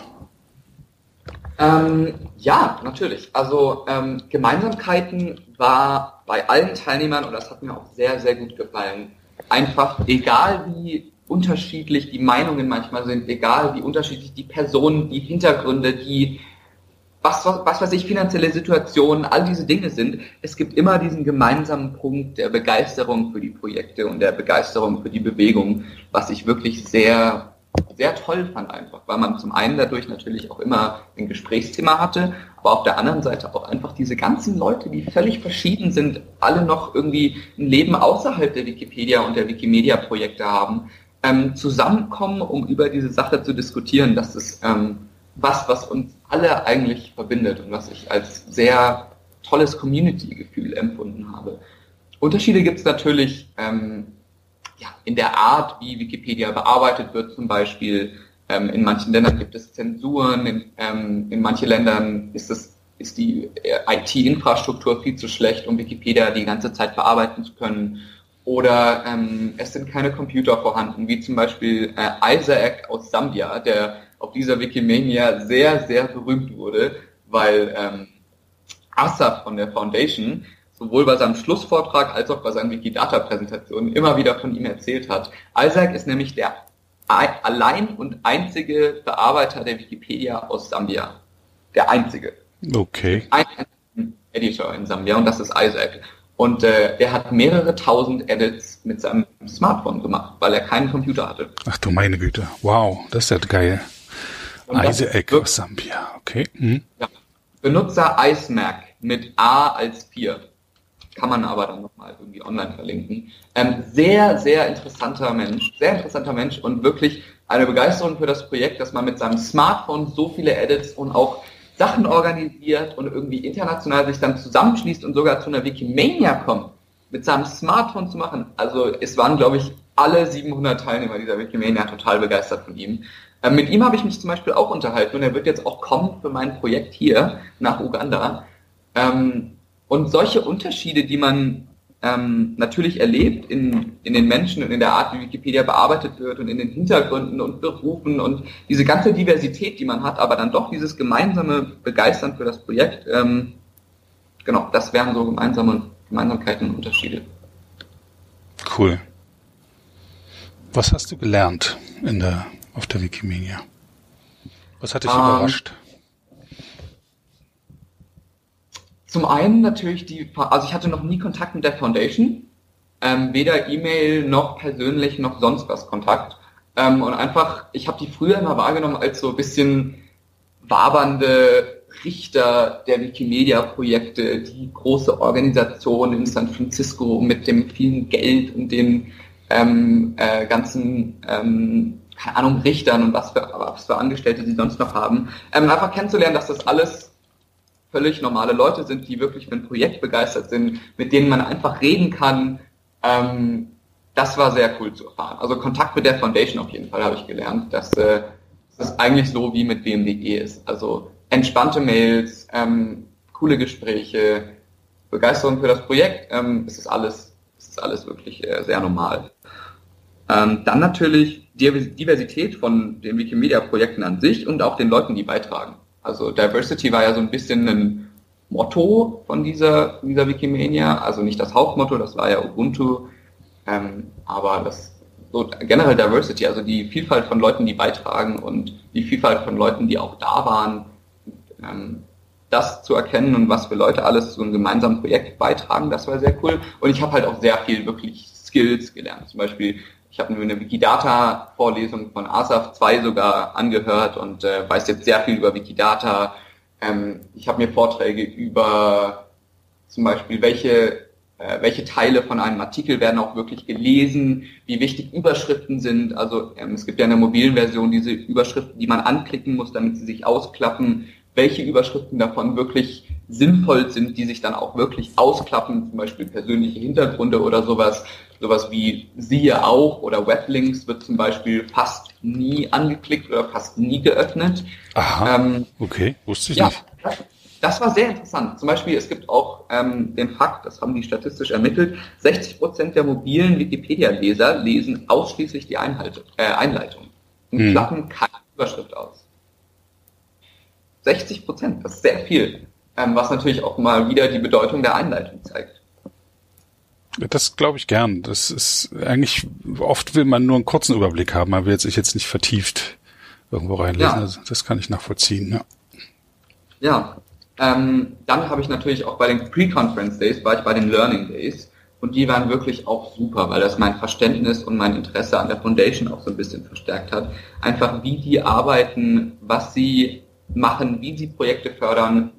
Speaker 2: Ähm, ja, natürlich. Also ähm, Gemeinsamkeiten war bei allen Teilnehmern, und das hat mir auch sehr, sehr gut gefallen, einfach egal wie unterschiedlich die Meinungen manchmal sind, egal wie unterschiedlich die Personen, die Hintergründe, die was, was, was weiß ich, finanzielle Situationen, all diese Dinge sind. Es gibt immer diesen gemeinsamen Punkt der Begeisterung für die Projekte und der Begeisterung für die Bewegung, was ich wirklich sehr, sehr toll fand einfach, weil man zum einen dadurch natürlich auch immer ein Gesprächsthema hatte, aber auf der anderen Seite auch einfach diese ganzen Leute, die völlig verschieden sind, alle noch irgendwie ein Leben außerhalb der Wikipedia und der Wikimedia-Projekte haben, ähm, zusammenkommen, um über diese Sache zu diskutieren. Das ist ähm, was, was uns alle eigentlich verbindet und was ich als sehr tolles Community-Gefühl empfunden habe. Unterschiede gibt es natürlich ähm, ja, in der Art, wie Wikipedia bearbeitet wird zum Beispiel. Ähm, in manchen Ländern gibt es Zensuren, in, ähm, in manchen Ländern ist, es, ist die äh, IT-Infrastruktur viel zu schlecht, um Wikipedia die ganze Zeit bearbeiten zu können. Oder ähm, es sind keine Computer vorhanden, wie zum Beispiel äh, Isaac aus Sambia, der auf dieser Wikimania sehr, sehr berühmt wurde, weil ähm, Asaf von der Foundation sowohl bei seinem Schlussvortrag als auch bei seinen Wikidata-Präsentationen immer wieder von ihm erzählt hat. Isaac ist nämlich der allein und einzige Bearbeiter der Wikipedia aus Sambia. Der einzige.
Speaker 1: Okay.
Speaker 2: Ein Editor in Sambia und das ist Isaac. Und äh, er hat mehrere tausend Edits mit seinem Smartphone gemacht, weil er keinen Computer hatte.
Speaker 1: Ach du meine Güte. Wow, das ist ja geil. Isaac aus Sambia, okay. Mhm.
Speaker 2: Ja. Benutzer iSmack mit A als 4. Kann man aber dann nochmal irgendwie online verlinken. Ähm, sehr, sehr interessanter Mensch. Sehr interessanter Mensch und wirklich eine Begeisterung für das Projekt, dass man mit seinem Smartphone so viele Edits und auch Sachen organisiert und irgendwie international sich dann zusammenschließt und sogar zu einer Wikimania kommt, mit seinem Smartphone zu machen. Also es waren, glaube ich, alle 700 Teilnehmer dieser Wikimania total begeistert von ihm. Ähm, mit ihm habe ich mich zum Beispiel auch unterhalten und er wird jetzt auch kommen für mein Projekt hier nach Uganda. Ähm, und solche Unterschiede, die man ähm, natürlich erlebt in, in den Menschen und in der Art, wie Wikipedia bearbeitet wird und in den Hintergründen und Berufen und diese ganze Diversität, die man hat, aber dann doch dieses gemeinsame Begeistern für das Projekt, ähm, genau, das wären so gemeinsame Gemeinsamkeiten und Unterschiede.
Speaker 1: Cool. Was hast du gelernt in der auf der Wikimedia? Was hat dich um, ähm, überrascht?
Speaker 2: Zum einen natürlich die, also ich hatte noch nie Kontakt mit der Foundation, ähm, weder E-Mail noch persönlich noch sonst was Kontakt. Ähm, und einfach, ich habe die früher immer wahrgenommen als so ein bisschen wabernde Richter der Wikimedia-Projekte, die große Organisation in San Francisco mit dem vielen Geld und den ähm, äh, ganzen ähm, keine Ahnung, Richtern und was für, was für Angestellte sie sonst noch haben, ähm, einfach kennenzulernen, dass das alles völlig normale Leute sind, die wirklich für ein Projekt begeistert sind, mit denen man einfach reden kann. Ähm, das war sehr cool zu erfahren. Also Kontakt mit der Foundation auf jeden Fall habe ich gelernt, dass äh, das eigentlich so wie mit BMDG ist. Also entspannte Mails, ähm, coole Gespräche, Begeisterung für das Projekt, ähm, es ist alles, es ist alles wirklich äh, sehr normal. Ähm, dann natürlich Diversität von den Wikimedia-Projekten an sich und auch den Leuten, die beitragen. Also Diversity war ja so ein bisschen ein Motto von dieser, dieser Wikimania, also nicht das Hauptmotto, das war ja Ubuntu, ähm, aber das so generell Diversity, also die Vielfalt von Leuten, die beitragen und die Vielfalt von Leuten, die auch da waren, ähm, das zu erkennen und was für Leute alles zu einem gemeinsamen Projekt beitragen, das war sehr cool. Und ich habe halt auch sehr viel wirklich Skills gelernt. Zum Beispiel ich habe mir eine Wikidata-Vorlesung von ASAF 2 sogar angehört und äh, weiß jetzt sehr viel über Wikidata. Ähm, ich habe mir Vorträge über zum Beispiel, welche, äh, welche Teile von einem Artikel werden auch wirklich gelesen, wie wichtig Überschriften sind. Also ähm, es gibt ja in der mobilen Version diese Überschriften, die man anklicken muss, damit sie sich ausklappen welche Überschriften davon wirklich sinnvoll sind, die sich dann auch wirklich ausklappen, zum Beispiel persönliche Hintergründe oder sowas. Sowas wie siehe auch oder Weblinks wird zum Beispiel fast nie angeklickt oder fast nie geöffnet.
Speaker 1: Aha, ähm, okay, wusste ich ja, nicht.
Speaker 2: Das, das war sehr interessant. Zum Beispiel, es gibt auch ähm, den Fakt, das haben die statistisch ermittelt, 60 Prozent der mobilen Wikipedia-Leser lesen ausschließlich die Einhalte, äh, Einleitung und hm. klappen keine Überschrift aus. 60 Prozent, das ist sehr viel. Ähm, was natürlich auch mal wieder die Bedeutung der Einleitung zeigt.
Speaker 1: Das glaube ich gern. Das ist eigentlich, oft will man nur einen kurzen Überblick haben, man will sich jetzt nicht vertieft irgendwo reinlesen. Ja. Also das kann ich nachvollziehen, ja.
Speaker 2: Ja. Ähm, dann habe ich natürlich auch bei den Pre-Conference Days, war ich bei den Learning Days und die waren wirklich auch super, weil das mein Verständnis und mein Interesse an der Foundation auch so ein bisschen verstärkt hat. Einfach wie die arbeiten, was sie machen, wie sie Projekte fördern,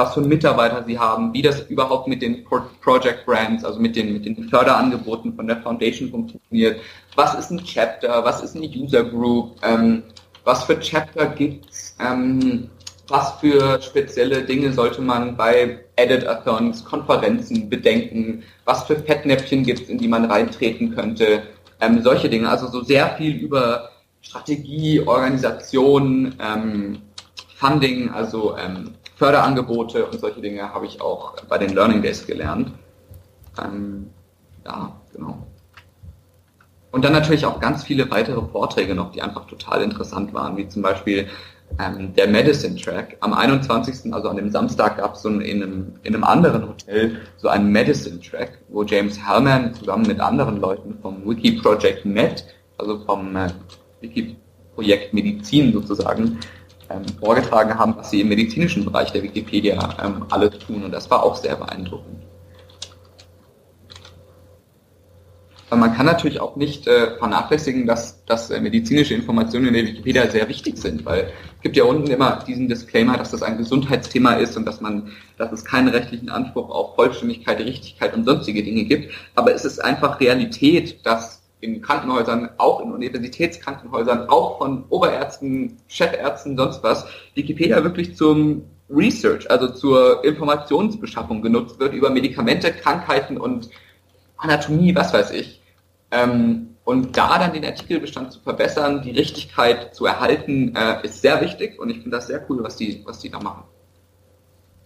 Speaker 2: was für Mitarbeiter sie haben, wie das überhaupt mit den Project Brands, also mit den, mit den Förderangeboten von der Foundation funktioniert. Was ist ein Chapter? Was ist eine User Group? Ähm, was für Chapter gibt's? Ähm, was für spezielle Dinge sollte man bei Edit-Athons, Konferenzen bedenken? Was für Fettnäpfchen gibt's, in die man reintreten könnte? Ähm, solche Dinge. Also so sehr viel über Strategie, Organisation, ähm, Funding, also ähm, Förderangebote und solche Dinge habe ich auch bei den Learning Days gelernt. Ähm, ja, genau. Und dann natürlich auch ganz viele weitere Vorträge noch, die einfach total interessant waren, wie zum Beispiel ähm, der Medicine Track. Am 21., also an dem Samstag, gab es so in, einem, in einem anderen Hotel so einen Medicine Track, wo James Hellman zusammen mit anderen Leuten vom Wiki Project Med, also vom äh, Wiki Projekt Medizin sozusagen, ähm, vorgetragen haben, was sie im medizinischen Bereich der Wikipedia ähm, alles tun. Und das war auch sehr beeindruckend. Aber man kann natürlich auch nicht äh, vernachlässigen, dass, dass äh, medizinische Informationen in der Wikipedia sehr wichtig sind, weil es gibt ja unten immer diesen Disclaimer, dass das ein Gesundheitsthema ist und dass man, dass es keinen rechtlichen Anspruch auf Vollständigkeit, Richtigkeit und sonstige Dinge gibt. Aber es ist einfach Realität, dass in Krankenhäusern, auch in Universitätskrankenhäusern, auch von Oberärzten, Chefärzten, sonst was, Wikipedia wirklich zum Research, also zur Informationsbeschaffung genutzt wird über Medikamente, Krankheiten und Anatomie, was weiß ich. Ähm, und da dann den Artikelbestand zu verbessern, die Richtigkeit zu erhalten, äh, ist sehr wichtig und ich finde das sehr cool, was die, was die da machen.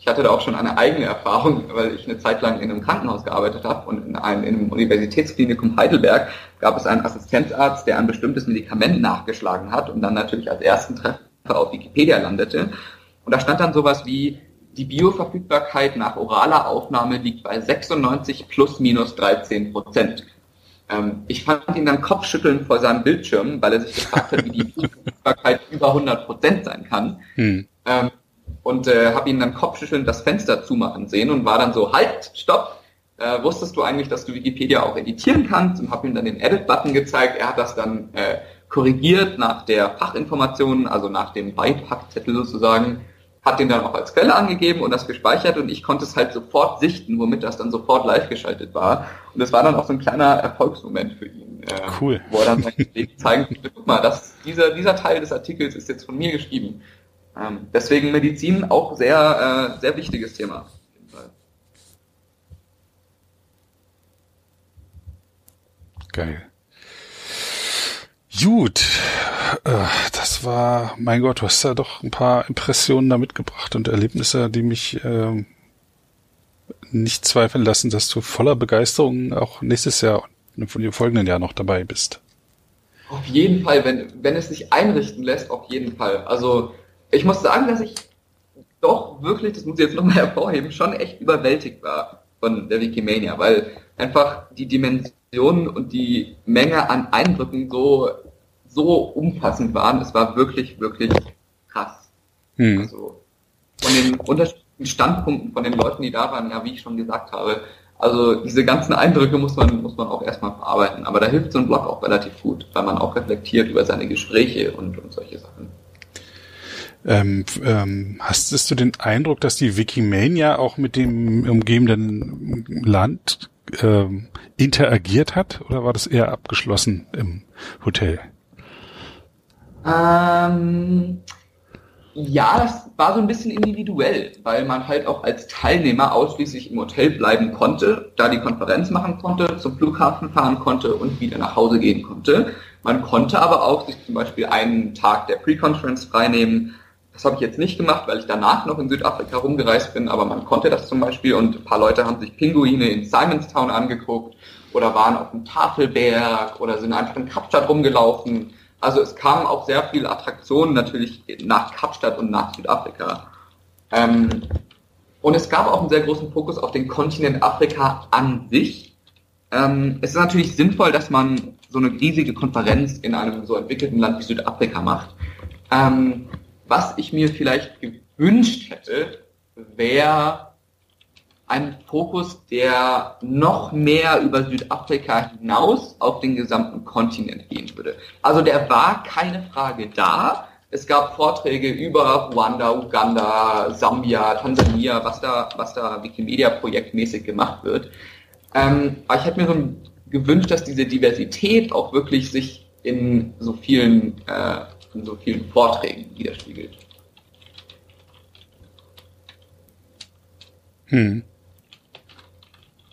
Speaker 2: Ich hatte da auch schon eine eigene Erfahrung, weil ich eine Zeit lang in einem Krankenhaus gearbeitet habe und in einem, in einem Universitätsklinikum Heidelberg gab es einen Assistenzarzt, der ein bestimmtes Medikament nachgeschlagen hat und dann natürlich als ersten Treffer auf Wikipedia landete. Und da stand dann sowas wie, die Bioverfügbarkeit nach oraler Aufnahme liegt bei 96 plus minus 13 Prozent. Ähm, ich fand ihn dann Kopfschütteln vor seinem Bildschirm, weil er sich gefragt hat, wie die Bioverfügbarkeit über 100 Prozent sein kann. Hm. Ähm, und äh, habe ihn dann kopfschüttelnd das Fenster zumachen sehen und war dann so, halt, stopp, äh, wusstest du eigentlich, dass du Wikipedia auch editieren kannst und habe ihm dann den Edit-Button gezeigt. Er hat das dann äh, korrigiert nach der Fachinformation, also nach dem Beipackzettel sozusagen, hat den dann auch als Quelle angegeben und das gespeichert und ich konnte es halt sofort sichten, womit das dann sofort live geschaltet war. Und es war dann auch so ein kleiner Erfolgsmoment für ihn.
Speaker 1: Äh, cool.
Speaker 2: Wo er dann seinen Kollegen zeigen konnte, guck mal, das, dieser, dieser Teil des Artikels ist jetzt von mir geschrieben. Ähm, deswegen Medizin auch sehr, äh, sehr wichtiges Thema.
Speaker 1: Geil. Gut, äh, das war, mein Gott, du hast da doch ein paar Impressionen da mitgebracht und Erlebnisse, die mich äh, nicht zweifeln lassen, dass du voller Begeisterung auch nächstes Jahr und dem folgenden Jahr noch dabei bist.
Speaker 2: Auf jeden Fall, wenn, wenn es sich einrichten lässt, auf jeden Fall. Also ich muss sagen, dass ich doch wirklich, das muss ich jetzt nochmal hervorheben, schon echt überwältigt war von der Wikimania, weil einfach die Dimensionen und die Menge an Eindrücken so, so umfassend waren. Es war wirklich, wirklich krass. Hm. Also von den unterschiedlichen Standpunkten von den Leuten, die da waren, ja, wie ich schon gesagt habe, also diese ganzen Eindrücke muss man, muss man auch erstmal verarbeiten. Aber da hilft so ein Blog auch relativ gut, weil man auch reflektiert über seine Gespräche und, und solche Sachen.
Speaker 1: Ähm, ähm, hast du den Eindruck, dass die Wikimania auch mit dem umgebenden Land ähm, interagiert hat oder war das eher abgeschlossen im Hotel?
Speaker 2: Ähm, ja, das war so ein bisschen individuell, weil man halt auch als Teilnehmer ausschließlich im Hotel bleiben konnte, da die Konferenz machen konnte, zum Flughafen fahren konnte und wieder nach Hause gehen konnte. Man konnte aber auch sich zum Beispiel einen Tag der Pre-Conference freinehmen, das habe ich jetzt nicht gemacht, weil ich danach noch in Südafrika rumgereist bin, aber man konnte das zum Beispiel und ein paar Leute haben sich Pinguine in Simonstown angeguckt oder waren auf dem Tafelberg oder sind einfach in Kapstadt rumgelaufen. Also es kamen auch sehr viele Attraktionen natürlich nach Kapstadt und nach Südafrika. Ähm, und es gab auch einen sehr großen Fokus auf den Kontinent Afrika an sich. Ähm, es ist natürlich sinnvoll, dass man so eine riesige Konferenz in einem so entwickelten Land wie Südafrika macht. Ähm, was ich mir vielleicht gewünscht hätte, wäre ein Fokus, der noch mehr über Südafrika hinaus auf den gesamten Kontinent gehen würde. Also der war keine Frage da. Es gab Vorträge über Ruanda, Uganda, Sambia, Tansania, was da, was da Wikimedia-projektmäßig gemacht wird. Ähm, aber ich hätte mir so gewünscht, dass diese Diversität auch wirklich sich in so vielen, äh, in so vielen Vorträgen widerspiegelt. Hm.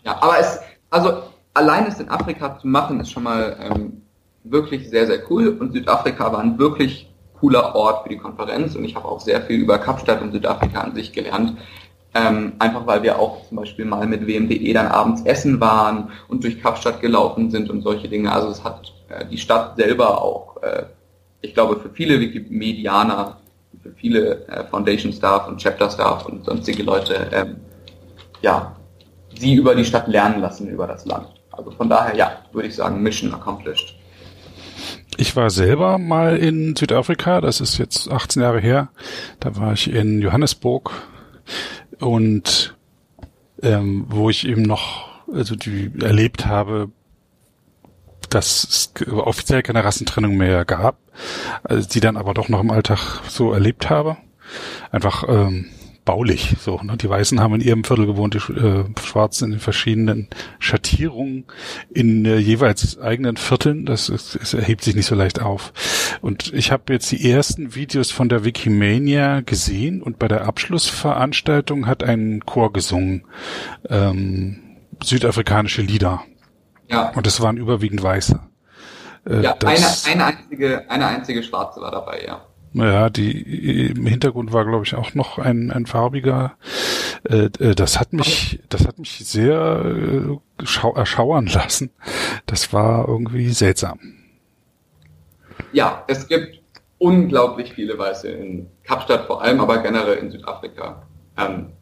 Speaker 2: Ja, aber es, also allein es in Afrika zu machen, ist schon mal ähm, wirklich sehr, sehr cool. Und Südafrika war ein wirklich cooler Ort für die Konferenz und ich habe auch sehr viel über Kapstadt und Südafrika an sich gelernt. Ähm, einfach weil wir auch zum Beispiel mal mit WMDE dann abends essen waren und durch Kapstadt gelaufen sind und solche Dinge. Also es hat äh, die Stadt selber auch, äh, ich glaube, für viele Wikimedianer, für viele äh, Foundation Staff und Chapter Staff und sonstige Leute ähm, ja, sie über die Stadt lernen lassen, über das Land. Also von daher, ja, würde ich sagen, Mission accomplished.
Speaker 1: Ich war selber mal in Südafrika, das ist jetzt 18 Jahre her. Da war ich in Johannesburg und ähm, wo ich eben noch also die erlebt habe, dass es offiziell keine Rassentrennung mehr gab, also die dann aber doch noch im Alltag so erlebt habe. Einfach ähm, baulich. So, ne? Die Weißen haben in ihrem Viertel gewohnt, die äh, Schwarzen in den verschiedenen Schattierungen in äh, jeweils eigenen Vierteln. Das, ist, das erhebt sich nicht so leicht auf. Und ich habe jetzt die ersten Videos von der Wikimania gesehen und bei der Abschlussveranstaltung hat ein Chor gesungen ähm, südafrikanische Lieder. Ja. Und es waren überwiegend Weiße.
Speaker 2: Äh, ja, eine, eine einzige, eine einzige Schwarze war dabei, ja.
Speaker 1: Naja, die im Hintergrund war, glaube ich, auch noch ein, ein farbiger. Äh, äh, das hat mich, das hat mich sehr äh, erschauern lassen. Das war irgendwie seltsam.
Speaker 2: Ja, es gibt unglaublich viele Weiße in Kapstadt vor allem, aber generell in Südafrika. Ähm,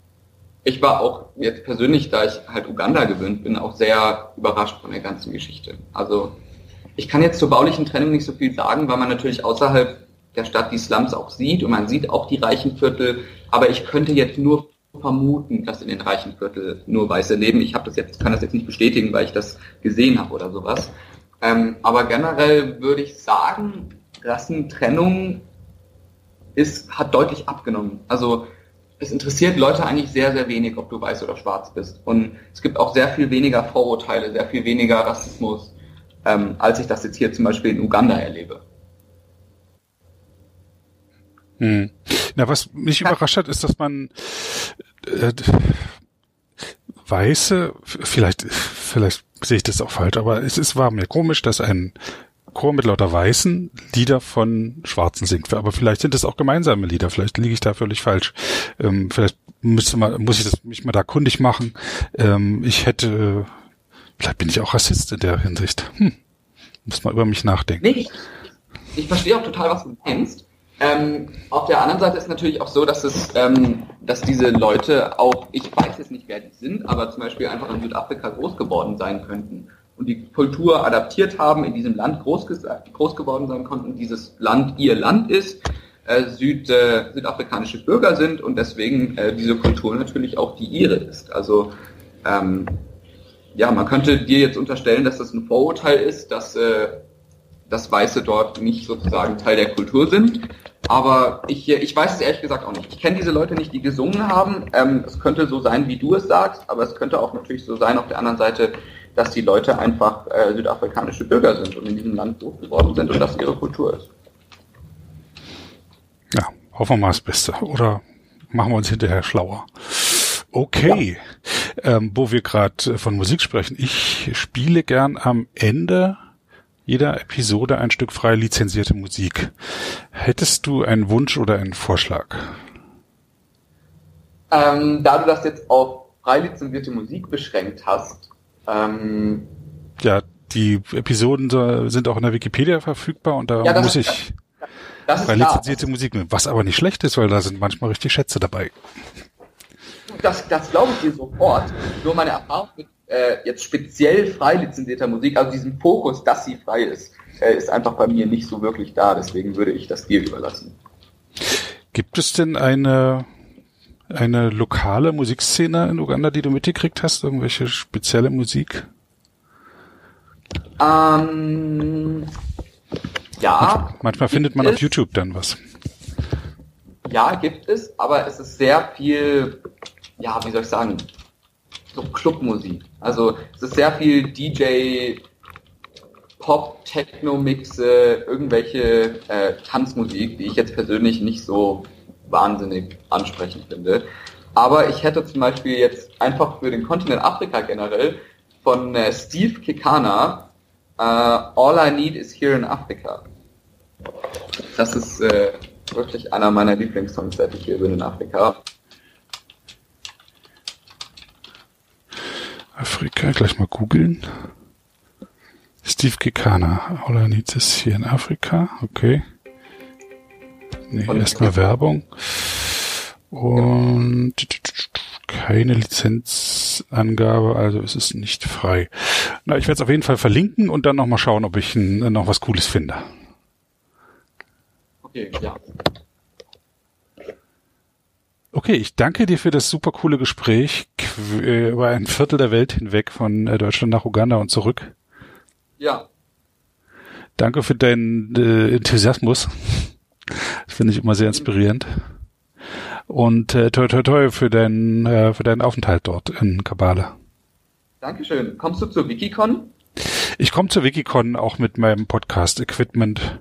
Speaker 2: ich war auch jetzt persönlich, da ich halt Uganda gewöhnt bin, auch sehr überrascht von der ganzen Geschichte. Also ich kann jetzt zur baulichen Trennung nicht so viel sagen, weil man natürlich außerhalb der Stadt die Slums auch sieht und man sieht auch die reichen Viertel, aber ich könnte jetzt nur vermuten, dass in den reichen Viertel nur Weiße leben. Ich habe das jetzt, kann das jetzt nicht bestätigen, weil ich das gesehen habe oder sowas. Ähm, aber generell würde ich sagen, Rassentrennung ist, hat deutlich abgenommen. Also es interessiert Leute eigentlich sehr, sehr wenig, ob du weiß oder schwarz bist. Und es gibt auch sehr viel weniger Vorurteile, sehr viel weniger Rassismus, ähm, als ich das jetzt hier zum Beispiel in Uganda erlebe.
Speaker 1: Hm. Na, was mich überrascht hat, ist, dass man äh, Weiße, vielleicht, vielleicht sehe ich das auch falsch, aber es, es war mir komisch, dass ein Chor mit lauter Weißen Lieder von Schwarzen singt. Aber vielleicht sind es auch gemeinsame Lieder. Vielleicht liege ich da völlig falsch. Ähm, vielleicht müsste man, muss ich das mich mal da kundig machen. Ähm, ich hätte, vielleicht bin ich auch Rassist in der Hinsicht. Hm. Muss mal über mich nachdenken.
Speaker 2: Nee, ich, ich verstehe auch total, was du meinst. Ähm, auf der anderen Seite ist natürlich auch so, dass es, ähm, dass diese Leute auch, ich weiß jetzt nicht, wer die sind, aber zum Beispiel einfach in Südafrika groß geworden sein könnten und die Kultur adaptiert haben, in diesem Land groß, groß geworden sein konnten, dieses Land ihr Land ist, äh, Süd, äh, südafrikanische Bürger sind und deswegen äh, diese Kultur natürlich auch die ihre ist. Also ähm, ja, man könnte dir jetzt unterstellen, dass das ein Vorurteil ist, dass äh, dass Weiße dort nicht sozusagen Teil der Kultur sind. Aber ich, ich weiß es ehrlich gesagt auch nicht. Ich kenne diese Leute nicht, die gesungen haben. Ähm, es könnte so sein, wie du es sagst, aber es könnte auch natürlich so sein auf der anderen Seite, dass die Leute einfach äh, südafrikanische Bürger sind und in diesem Land groß geworden sind und das ihre Kultur ist.
Speaker 1: Ja, hoffen wir mal das Beste. Oder machen wir uns hinterher schlauer. Okay, ja. ähm, wo wir gerade von Musik sprechen. Ich spiele gern am Ende jeder Episode ein Stück frei lizenzierte Musik. Hättest du einen Wunsch oder einen Vorschlag?
Speaker 2: Ähm, da du das jetzt auf frei lizenzierte Musik beschränkt hast. Ähm,
Speaker 1: ja, die Episoden sind auch in der Wikipedia verfügbar und da ja, muss ist, ich frei lizenzierte Musik nehmen. Was aber nicht schlecht ist, weil da sind manchmal richtig Schätze dabei.
Speaker 2: das, das glaube ich dir sofort. Nur meine Erfahrung mit äh, jetzt speziell frei lizenzierter Musik, also diesen Fokus, dass sie frei ist, äh, ist einfach bei mir nicht so wirklich da. Deswegen würde ich das dir überlassen.
Speaker 1: Gibt es denn eine eine lokale Musikszene in Uganda, die du mitgekriegt hast? Irgendwelche spezielle Musik?
Speaker 2: Ähm, ja.
Speaker 1: Manchmal, manchmal findet man auf YouTube dann was.
Speaker 2: Ja, gibt es, aber es ist sehr viel, ja, wie soll ich sagen, so Clubmusik. Also es ist sehr viel DJ, Pop, Techno-Mixe, irgendwelche äh, Tanzmusik, die ich jetzt persönlich nicht so wahnsinnig ansprechend finde. Aber ich hätte zum Beispiel jetzt einfach für den Kontinent Afrika generell von äh, Steve Kekana äh, All I Need is Here in Africa. Das ist äh, wirklich einer meiner Lieblingssongs, seit ich hier bin in Afrika.
Speaker 1: Afrika, gleich mal googeln. Steve Kekana, All I Need is Here in Afrika, okay. Nee, erstmal Werbung. Und keine Lizenzangabe, also es ist nicht frei. Na, ich werde es auf jeden Fall verlinken und dann nochmal schauen, ob ich noch was Cooles finde.
Speaker 2: Okay, ja.
Speaker 1: Okay, ich danke dir für das super coole Gespräch über ein Viertel der Welt hinweg von äh, Deutschland nach Uganda und zurück.
Speaker 2: Ja.
Speaker 1: Danke für deinen äh, Enthusiasmus. Das finde ich immer sehr inspirierend. Und äh, toi toi toi für deinen äh, für deinen Aufenthalt dort in Kabale.
Speaker 2: Dankeschön. Kommst du zur Wikicon?
Speaker 1: Ich komme zur Wikicon auch mit meinem Podcast Equipment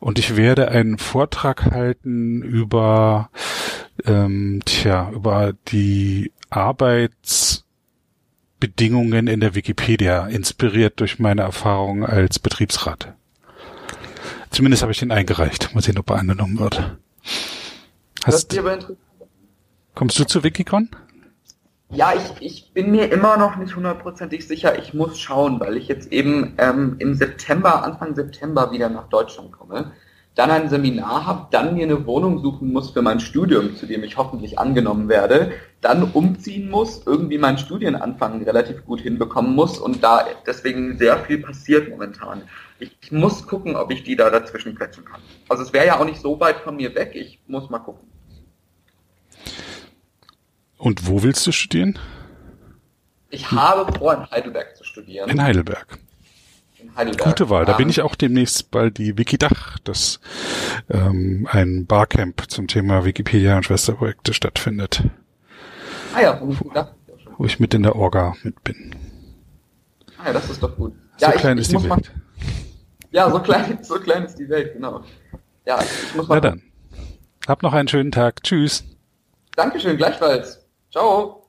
Speaker 1: und ich werde einen Vortrag halten über ähm, tja über die Arbeitsbedingungen in der Wikipedia, inspiriert durch meine Erfahrung als Betriebsrat. Zumindest habe ich den eingereicht. Mal sehen, ob er angenommen wird. Hast, kommst du zu Wikicon?
Speaker 2: Ja, ich, ich bin mir immer noch nicht hundertprozentig sicher. Ich muss schauen, weil ich jetzt eben ähm, im September, Anfang September wieder nach Deutschland komme, dann ein Seminar habe, dann mir eine Wohnung suchen muss für mein Studium, zu dem ich hoffentlich angenommen werde, dann umziehen muss, irgendwie meinen Studienanfang relativ gut hinbekommen muss und da deswegen sehr viel passiert momentan. Ich, ich muss gucken, ob ich die da dazwischen quetschen kann. Also es wäre ja auch nicht so weit von mir weg, ich muss mal gucken.
Speaker 1: Und wo willst du studieren?
Speaker 2: Ich habe vor, in Heidelberg zu studieren.
Speaker 1: In Heidelberg. Heidelberg. Gute Wahl. Da bin ich auch demnächst bald die Wikidach, das ähm, ein Barcamp zum Thema Wikipedia und Schwesterprojekte stattfindet.
Speaker 2: Ah ja, wo,
Speaker 1: wo ich mit in der Orga mit bin.
Speaker 2: Ah ja, das ist doch gut.
Speaker 1: So
Speaker 2: ja,
Speaker 1: klein ich, ist ich die Welt. Mal,
Speaker 2: ja, so klein, so klein ist die Welt, genau. Ja, ich muss mal.
Speaker 1: Na dann. Hab noch einen schönen Tag. Tschüss.
Speaker 2: Dankeschön, gleichfalls. Ciao.